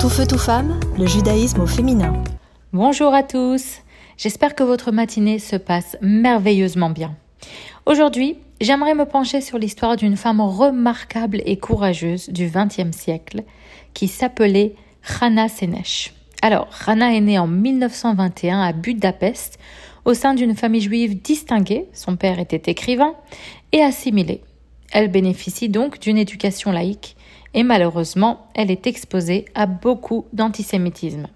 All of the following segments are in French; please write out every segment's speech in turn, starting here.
Tout feu, tout femme, le judaïsme au féminin. Bonjour à tous, j'espère que votre matinée se passe merveilleusement bien. Aujourd'hui, j'aimerais me pencher sur l'histoire d'une femme remarquable et courageuse du XXe siècle qui s'appelait Rana Senesh. Alors, Rana est née en 1921 à Budapest au sein d'une famille juive distinguée, son père était écrivain, et assimilée. Elle bénéficie donc d'une éducation laïque et malheureusement, elle est exposée à beaucoup d'antisémitisme.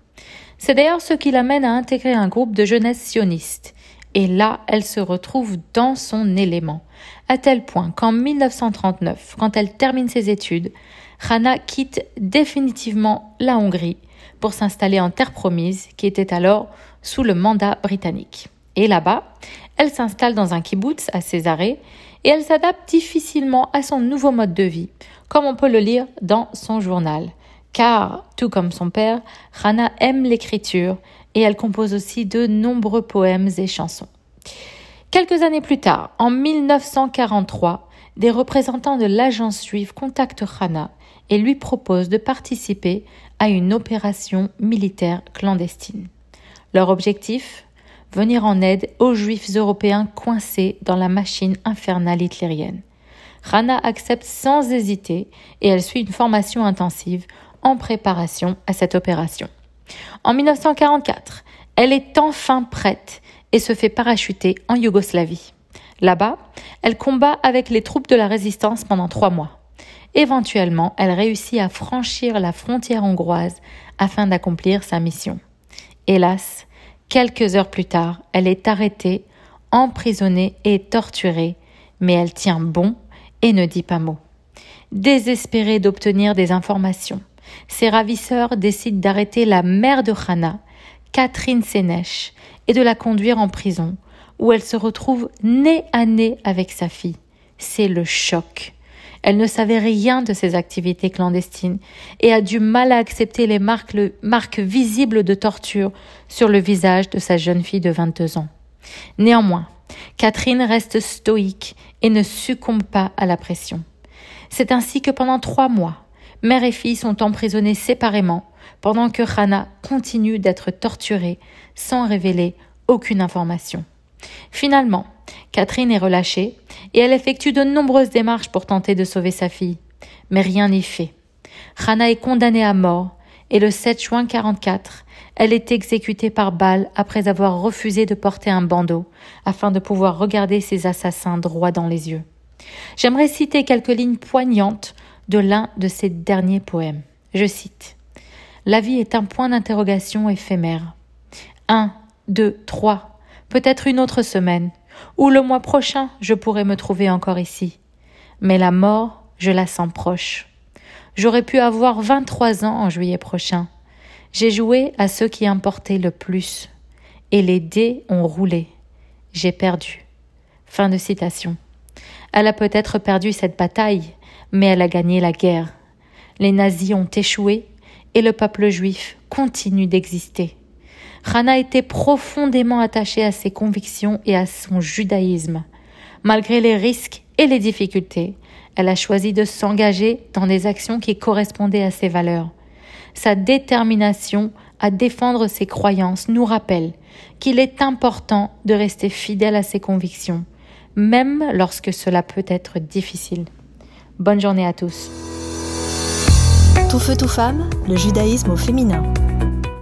C'est d'ailleurs ce qui l'amène à intégrer un groupe de jeunesse sioniste. Et là, elle se retrouve dans son élément, à tel point qu'en 1939, quand elle termine ses études, Rana quitte définitivement la Hongrie pour s'installer en terre promise, qui était alors sous le mandat britannique. Et là-bas, elle s'installe dans un kibbutz à Césarée et elle s'adapte difficilement à son nouveau mode de vie, comme on peut le lire dans son journal. Car, tout comme son père, Rana aime l'écriture et elle compose aussi de nombreux poèmes et chansons. Quelques années plus tard, en 1943, des représentants de l'agence juive contactent Rana et lui proposent de participer à une opération militaire clandestine. Leur objectif? Venir en aide aux juifs européens coincés dans la machine infernale hitlérienne. Rana accepte sans hésiter et elle suit une formation intensive en préparation à cette opération. En 1944, elle est enfin prête et se fait parachuter en Yougoslavie. Là-bas, elle combat avec les troupes de la résistance pendant trois mois. Éventuellement, elle réussit à franchir la frontière hongroise afin d'accomplir sa mission. Hélas, Quelques heures plus tard, elle est arrêtée, emprisonnée et torturée, mais elle tient bon et ne dit pas mot. Désespérée d'obtenir des informations, ses ravisseurs décident d'arrêter la mère de Hana, Catherine Sénèche, et de la conduire en prison, où elle se retrouve nez à nez avec sa fille. C'est le choc. Elle ne savait rien de ses activités clandestines et a du mal à accepter les marques, visibles de torture sur le visage de sa jeune fille de 22 ans. Néanmoins, Catherine reste stoïque et ne succombe pas à la pression. C'est ainsi que pendant trois mois, mère et fille sont emprisonnées séparément pendant que Rana continue d'être torturée sans révéler aucune information. Finalement, Catherine est relâchée et elle effectue de nombreuses démarches pour tenter de sauver sa fille. Mais rien n'est fait. Rana est condamnée à mort et le 7 juin 44, elle est exécutée par balle après avoir refusé de porter un bandeau afin de pouvoir regarder ses assassins droit dans les yeux. J'aimerais citer quelques lignes poignantes de l'un de ses derniers poèmes. Je cite La vie est un point d'interrogation éphémère. Un, deux, trois, peut-être une autre semaine, ou le mois prochain je pourrais me trouver encore ici. Mais la mort, je la sens proche. J'aurais pu avoir vingt-trois ans en juillet prochain. J'ai joué à ceux qui importaient le plus. Et les dés ont roulé. J'ai perdu. Fin de citation. Elle a peut-être perdu cette bataille, mais elle a gagné la guerre. Les nazis ont échoué et le peuple juif continue d'exister. Rana était profondément attachée à ses convictions et à son judaïsme. Malgré les risques et les difficultés, elle a choisi de s'engager dans des actions qui correspondaient à ses valeurs. Sa détermination à défendre ses croyances nous rappelle qu'il est important de rester fidèle à ses convictions, même lorsque cela peut être difficile. Bonne journée à tous. Tout feu, tout femme, le judaïsme au féminin.